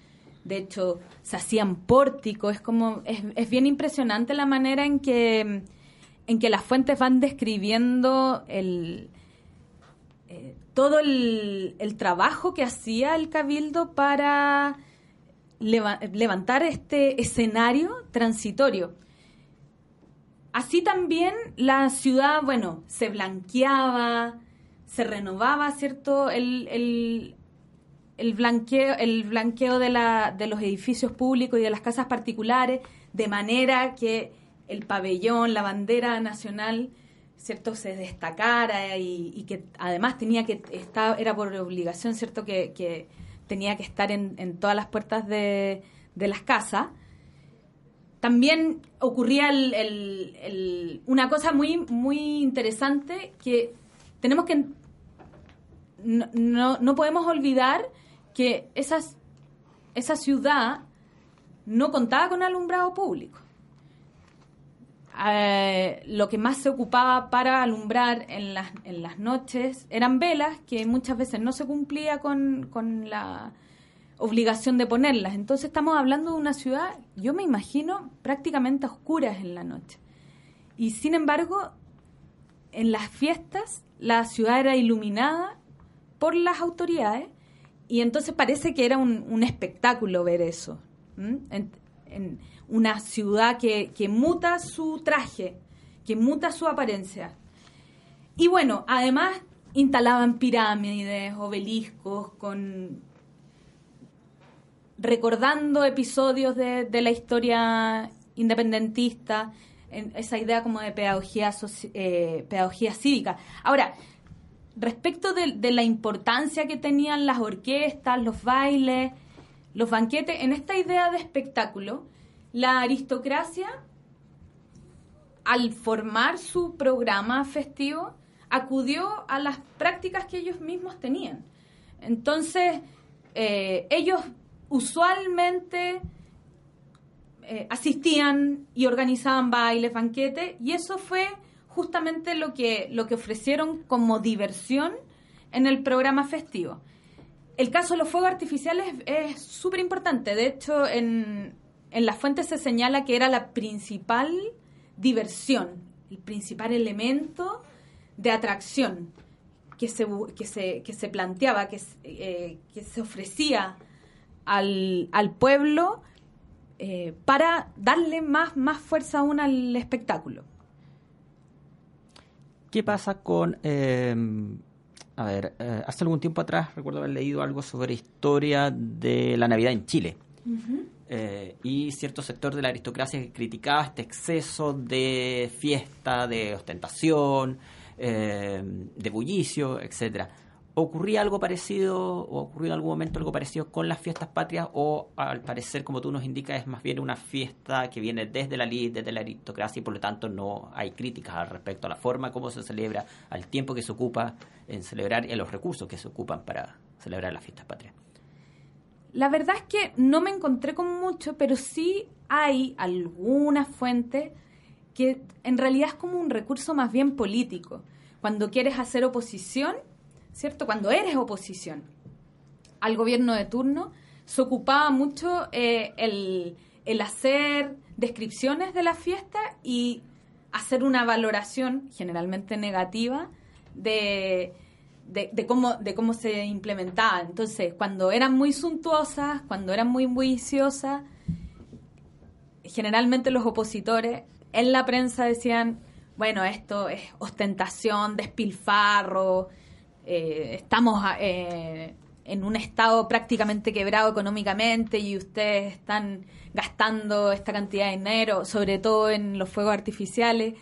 de hecho se hacían pórticos, es como es, es, bien impresionante la manera en que en que las fuentes van describiendo el todo el, trabajo que hacía el cabildo para levantar este escenario transitorio. Así también la ciudad, bueno, se blanqueaba, se renovaba, ¿cierto? El, el, el blanqueo, el blanqueo de, la, de los edificios públicos y de las casas particulares, de manera que el pabellón, la bandera nacional, ¿cierto?, se destacara y, que además tenía que estar, era por obligación, ¿cierto?, que, que tenía que estar en, en todas las puertas de, de las casas también ocurría el, una cosa muy, muy interesante que tenemos que... No, no, podemos olvidar que esas, esa ciudad no contaba con alumbrado público. Eh, lo que más se ocupaba para alumbrar en las, en las noches eran velas, que muchas veces no se cumplía con, con la obligación de ponerlas. Entonces estamos hablando de una ciudad, yo me imagino, prácticamente a oscuras en la noche. Y sin embargo, en las fiestas la ciudad era iluminada por las autoridades y entonces parece que era un, espectáculo ver eso. En, una ciudad que, que muta su traje, que muta su apariencia. Y bueno, además instalaban pirámides, obeliscos con recordando episodios de, la historia independentista, en esa idea como de pedagogía, eh, pedagogía cívica. Ahora, respecto de, la importancia que tenían las orquestas, los bailes, los banquetes, en esta idea de espectáculo, la aristocracia, al formar su programa festivo, acudió a las prácticas que ellos mismos tenían. Entonces, eh, ellos usualmente eh, asistían y organizaban bailes, banquetes, y eso fue justamente lo que, lo que ofrecieron como diversión en el programa festivo. El caso de los fuegos artificiales es súper importante. De hecho, en, en las fuentes se señala que era la principal diversión, el principal elemento de atracción que se, que se, que se planteaba, que, eh, que se ofrecía al, al pueblo eh, para darle más, más fuerza aún al espectáculo. ¿Qué pasa con... Eh, a ver, eh, hace algún tiempo atrás recuerdo haber leído algo sobre historia de la Navidad en Chile. y cierto sector de la aristocracia que criticaba este exceso de fiesta, de ostentación, de bullicio, etcétera. ¿Ocurría algo parecido o ocurrió en algún momento algo parecido con las fiestas patrias o al parecer, como tú nos indicas, es más bien una fiesta que viene desde la ley, desde la aristocracia y por lo tanto no hay críticas al respecto a la forma como se celebra, al tiempo que se ocupa en celebrar y a los recursos que se ocupan para celebrar las fiestas patrias? La verdad es que no me encontré con mucho, pero sí hay algunas fuentes que en realidad es como un recurso más bien político. Cuando quieres hacer oposición, ¿cierto? Cuando eres oposición al gobierno de turno, se ocupaba mucho eh, el, hacer descripciones de la fiesta y hacer una valoración generalmente negativa de, de, cómo, de cómo se implementaba. Entonces, cuando eran muy suntuosas, cuando eran muy generalmente los opositores en la prensa decían, bueno, esto es ostentación, despilfarro, eh, estamos eh, en un estado prácticamente quebrado económicamente y ustedes están gastando esta cantidad de dinero, sobre todo en los fuegos artificiales.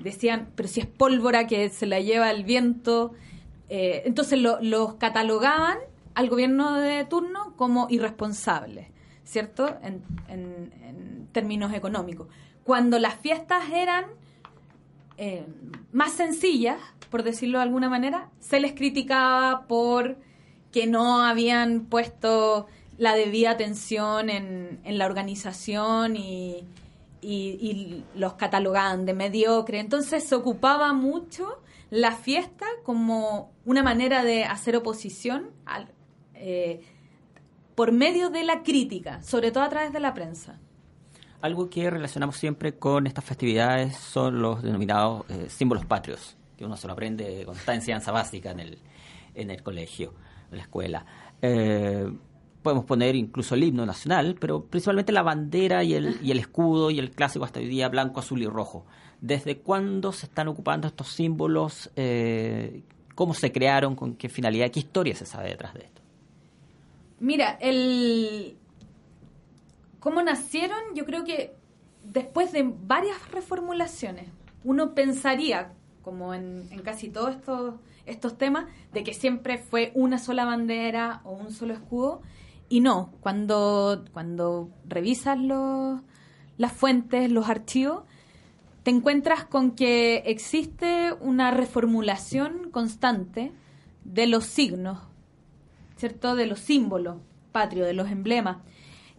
Decían, pero si es pólvora que se la lleva el viento. Eh, entonces los catalogaban al gobierno de turno como irresponsable, ¿cierto? En, en- en términos económicos. Cuando las fiestas eran eh, más sencillas, por decirlo de alguna manera, se les criticaba por que no habían puesto la debida atención en, en la organización y, y- y los catalogaban de mediocre. Entonces se ocupaba mucho la fiesta como una manera de hacer oposición eh, por medio de la crítica, sobre todo a través de la prensa. Algo que relacionamos siempre con estas festividades son los denominados eh, símbolos patrios, que uno se lo aprende con esta enseñanza básica en el, en el colegio, en la escuela. Eh, podemos poner incluso el himno nacional, pero principalmente la bandera y el, y el escudo y el clásico hasta hoy día blanco, azul y rojo. ¿Desde cuándo se están ocupando estos símbolos? Eh, ¿Cómo se crearon? ¿Con qué finalidad? ¿Qué historia se sabe detrás de esto? Mira, el cómo nacieron, yo creo que después de varias reformulaciones, uno pensaría, como en, en casi todos estos, estos temas, de que siempre fue una sola bandera o un solo escudo, y no, cuando, cuando revisas los, las fuentes, los archivos, te encuentras con que existe una reformulación constante de los signos ¿cierto? De los símbolos patrios, de los emblemas.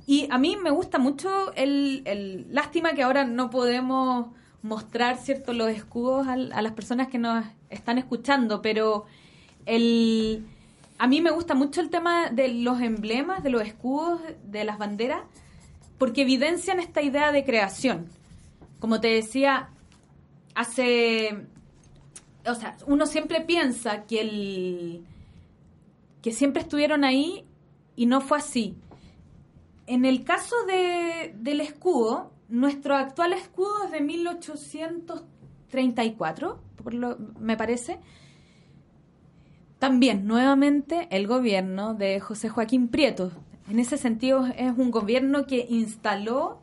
Y a mí me gusta mucho el, el- lástima que ahora no podemos mostrar, ¿cierto? Los escudos al- a, las personas que nos están escuchando, pero el, a mí me gusta mucho el tema de los emblemas, de los escudos, de las banderas, porque evidencian esta idea de creación. Como te decía, hace... O sea, uno siempre piensa que el que siempre estuvieron ahí y no fue así. En el caso de, del escudo, nuestro actual escudo es de 1834, por lo, me parece. También, nuevamente, el gobierno de José Joaquín Prieto. En ese sentido, es un gobierno que instaló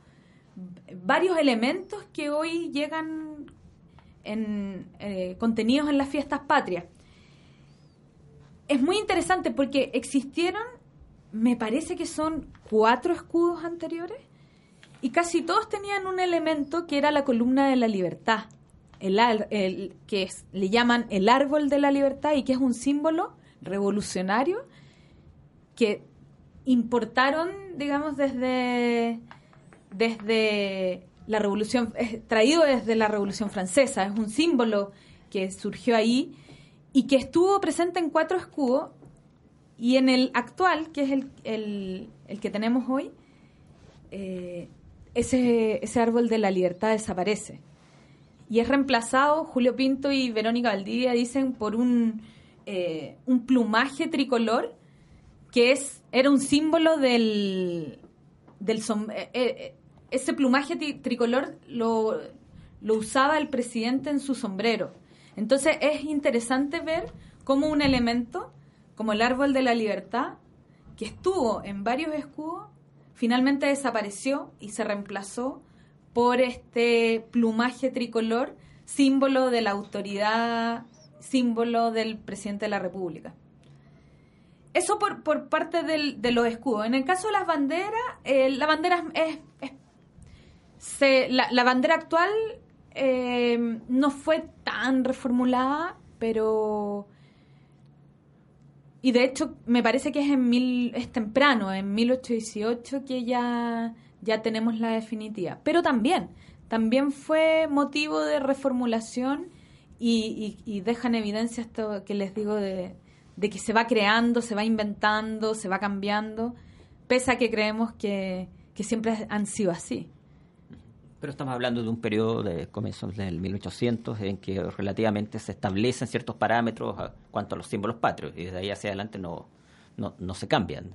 varios elementos que hoy llegan en, eh, contenidos en las fiestas patrias es muy interesante porque existieron, me parece que son cuatro escudos anteriores y casi todos tenían un elemento que era la columna de la libertad, el, el- que le llaman el árbol de la libertad y que es un símbolo revolucionario que importaron, digamos, desde, desde la revolución, es traído desde la revolución francesa, es un símbolo que surgió ahí y que estuvo presente en cuatro escudos y en el actual, que es el, el- el que tenemos hoy, eh, ese, ese árbol de la libertad desaparece. Y es reemplazado, Julio Pinto y Verónica Valdivia dicen, por un, eh, un plumaje tricolor que es era un símbolo del, del eh, eh, ese plumaje tri- tricolor lo, lo usaba el presidente en su sombrero. Entonces es interesante ver cómo un elemento como el árbol de la libertad, que estuvo en varios escudos, finalmente desapareció y se reemplazó por este plumaje tricolor, símbolo de la autoridad, símbolo del presidente de la República. Eso por, por parte de los escudos. En el caso de las banderas, eh, la bandera es, la, la bandera actual eh, no fue tan reformulada, pero y de hecho me parece que es en mil es temprano, en 1818 que ya ya tenemos la definitiva. Pero también también fue motivo de reformulación y, y- y deja en evidencia esto que les digo de, que se va creando, se va inventando, se va cambiando, pese a que creemos que, que siempre han sido así. Pero estamos hablando de un periodo de comienzos del 1800 en que relativamente se establecen ciertos parámetros a cuanto a los símbolos patrios y desde ahí hacia adelante no, no, no se cambian.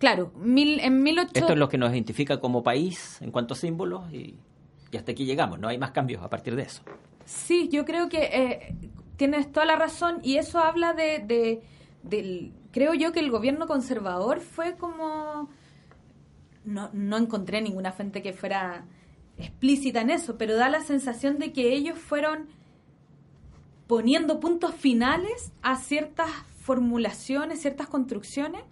Claro, mil, en 18... Esto es lo que nos identifica como país en cuanto a símbolos y, y hasta aquí llegamos, no hay más cambios a partir de eso. Sí, yo creo que eh, tienes toda la razón y eso habla de, de- del... Creo yo que el gobierno conservador fue como... No, no encontré ninguna fuente que fuera explícita en eso, pero da la sensación de que ellos fueron poniendo puntos finales a ciertas formulaciones, ciertas construcciones,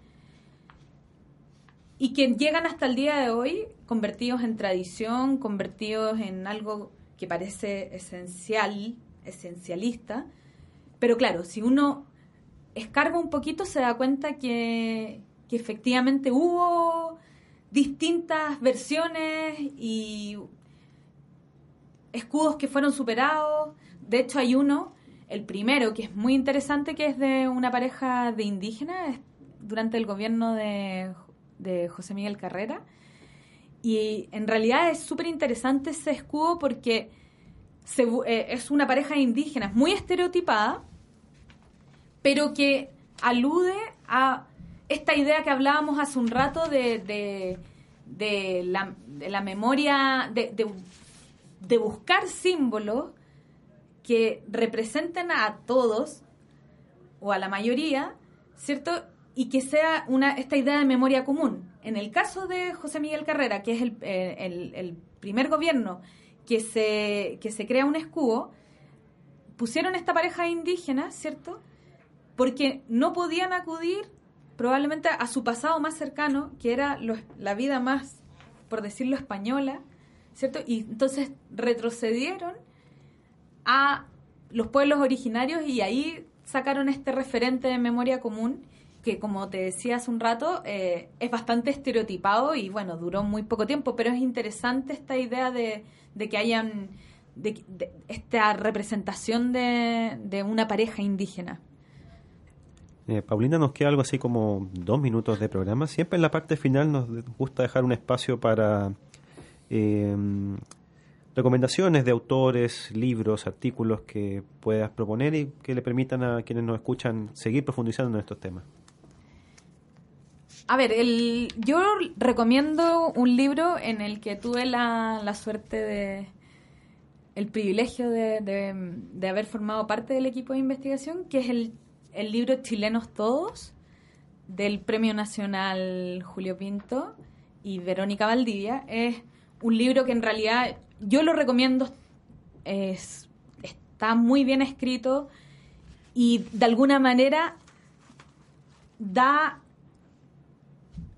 y que llegan hasta el día de hoy convertidos en tradición, convertidos en algo que parece esencial, esencialista, pero claro, si uno escarba un poquito se da cuenta que, que efectivamente hubo distintas versiones y escudos que fueron superados. De hecho, hay uno, el primero, que es muy interesante, que es de una pareja de indígenas durante el gobierno de, de José Miguel Carrera. Y en realidad es súper interesante ese escudo porque eh, es una pareja de indígenas muy estereotipada, pero que alude a esta idea que hablábamos hace un rato de, de, la, de la, memoria, de, de, buscar símbolos que representen a todos o a la mayoría, ¿cierto? Y que sea una, esta idea de memoria común. En el caso de José Miguel Carrera, que es el, eh, el, el primer gobierno que se, que se crea un escudo, pusieron esta pareja indígena, ¿cierto? Porque no podían acudir probablemente a su pasado más cercano, que era la vida más, por decirlo, española, ¿cierto? Y entonces retrocedieron a los pueblos originarios y ahí sacaron este referente de memoria común que como te decía hace un rato, eh, es bastante estereotipado y bueno, duró muy poco tiempo, pero es interesante esta idea de, que hayan de, esta representación de, de, una pareja indígena. Eh, Paulina, nos queda algo así como dos minutos de programa. Siempre en la parte final nos gusta dejar un espacio para em, recomendaciones de autores, libros, artículos que puedas proponer y que le permitan a quienes nos escuchan seguir profundizando en estos temas. A ver, el, yo recomiendo un libro en el que tuve la, la suerte de, el privilegio de, de, haber formado parte del equipo de investigación, que es el el libro Chilenos Todos del Premio Nacional Julio Pinto y Verónica Valdivia. Es un libro que en realidad yo lo recomiendo, es, está muy bien escrito y de alguna manera da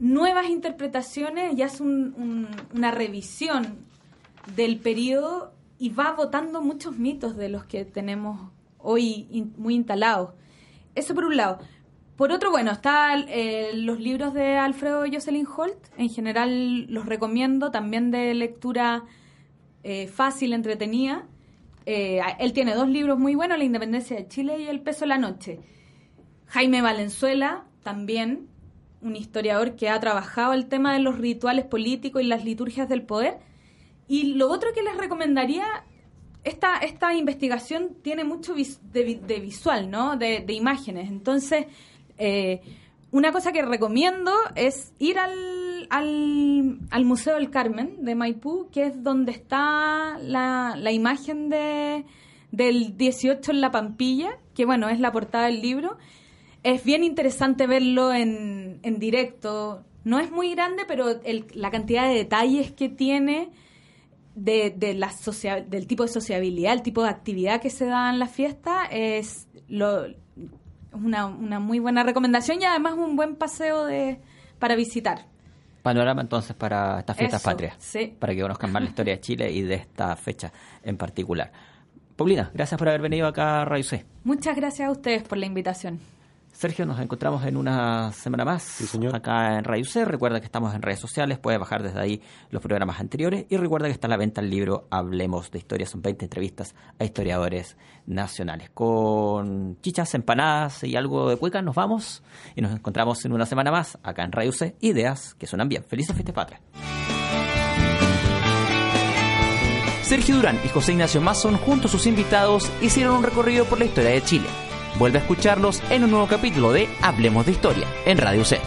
nuevas interpretaciones y hace una revisión del periodo y va votando muchos mitos de los que tenemos hoy muy instalados. Eso por un lado. Por otro, bueno, están eh, los libros de Alfredo Jocelyn Holt. En general los recomiendo, también de lectura eh, fácil, entretenida. Eh, él tiene dos libros muy buenos, La Independencia de Chile y El Peso de la Noche. Jaime Valenzuela, también un historiador que ha trabajado el tema de los rituales políticos y las liturgias del poder. Y lo otro que les recomendaría esta, esta investigación tiene mucho de, visual, ¿no? De, imágenes. Entonces, eh, una cosa que recomiendo es ir al, al, Museo del Carmen de Maipú, que es donde está la, la imagen de, del 18 en la Pampilla, que bueno, es la portada del libro. Es bien interesante verlo en, en directo. No es muy grande, pero la cantidad de detalles que tiene de, de la del tipo de sociabilidad, el tipo de actividad que se da en la fiesta, es lo, una, una muy buena recomendación y además un buen paseo de, para visitar. Panorama entonces para estas fiestas patrias, sí. para que conozcan más la historia de Chile y de esta fecha en particular. Paulina, gracias por haber venido acá a Radio C. Muchas gracias a ustedes por la invitación. Sergio, nos encontramos en una semana más acá en Radio C. Recuerda que estamos en redes sociales, puedes bajar desde ahí los programas anteriores y recuerda que está a la venta el libro Hablemos de Historia. Son 20 entrevistas a historiadores nacionales. Con chichas, empanadas y algo de cueca nos vamos y nos encontramos en una semana más acá en Radio C. Ideas que suenan bien. Felices fiestas patria. Sergio Durán y José Ignacio Mason junto a sus invitados hicieron un recorrido por la historia de Chile Vuelve a escucharlos en un nuevo capítulo de Hablemos de Historia en Radio C.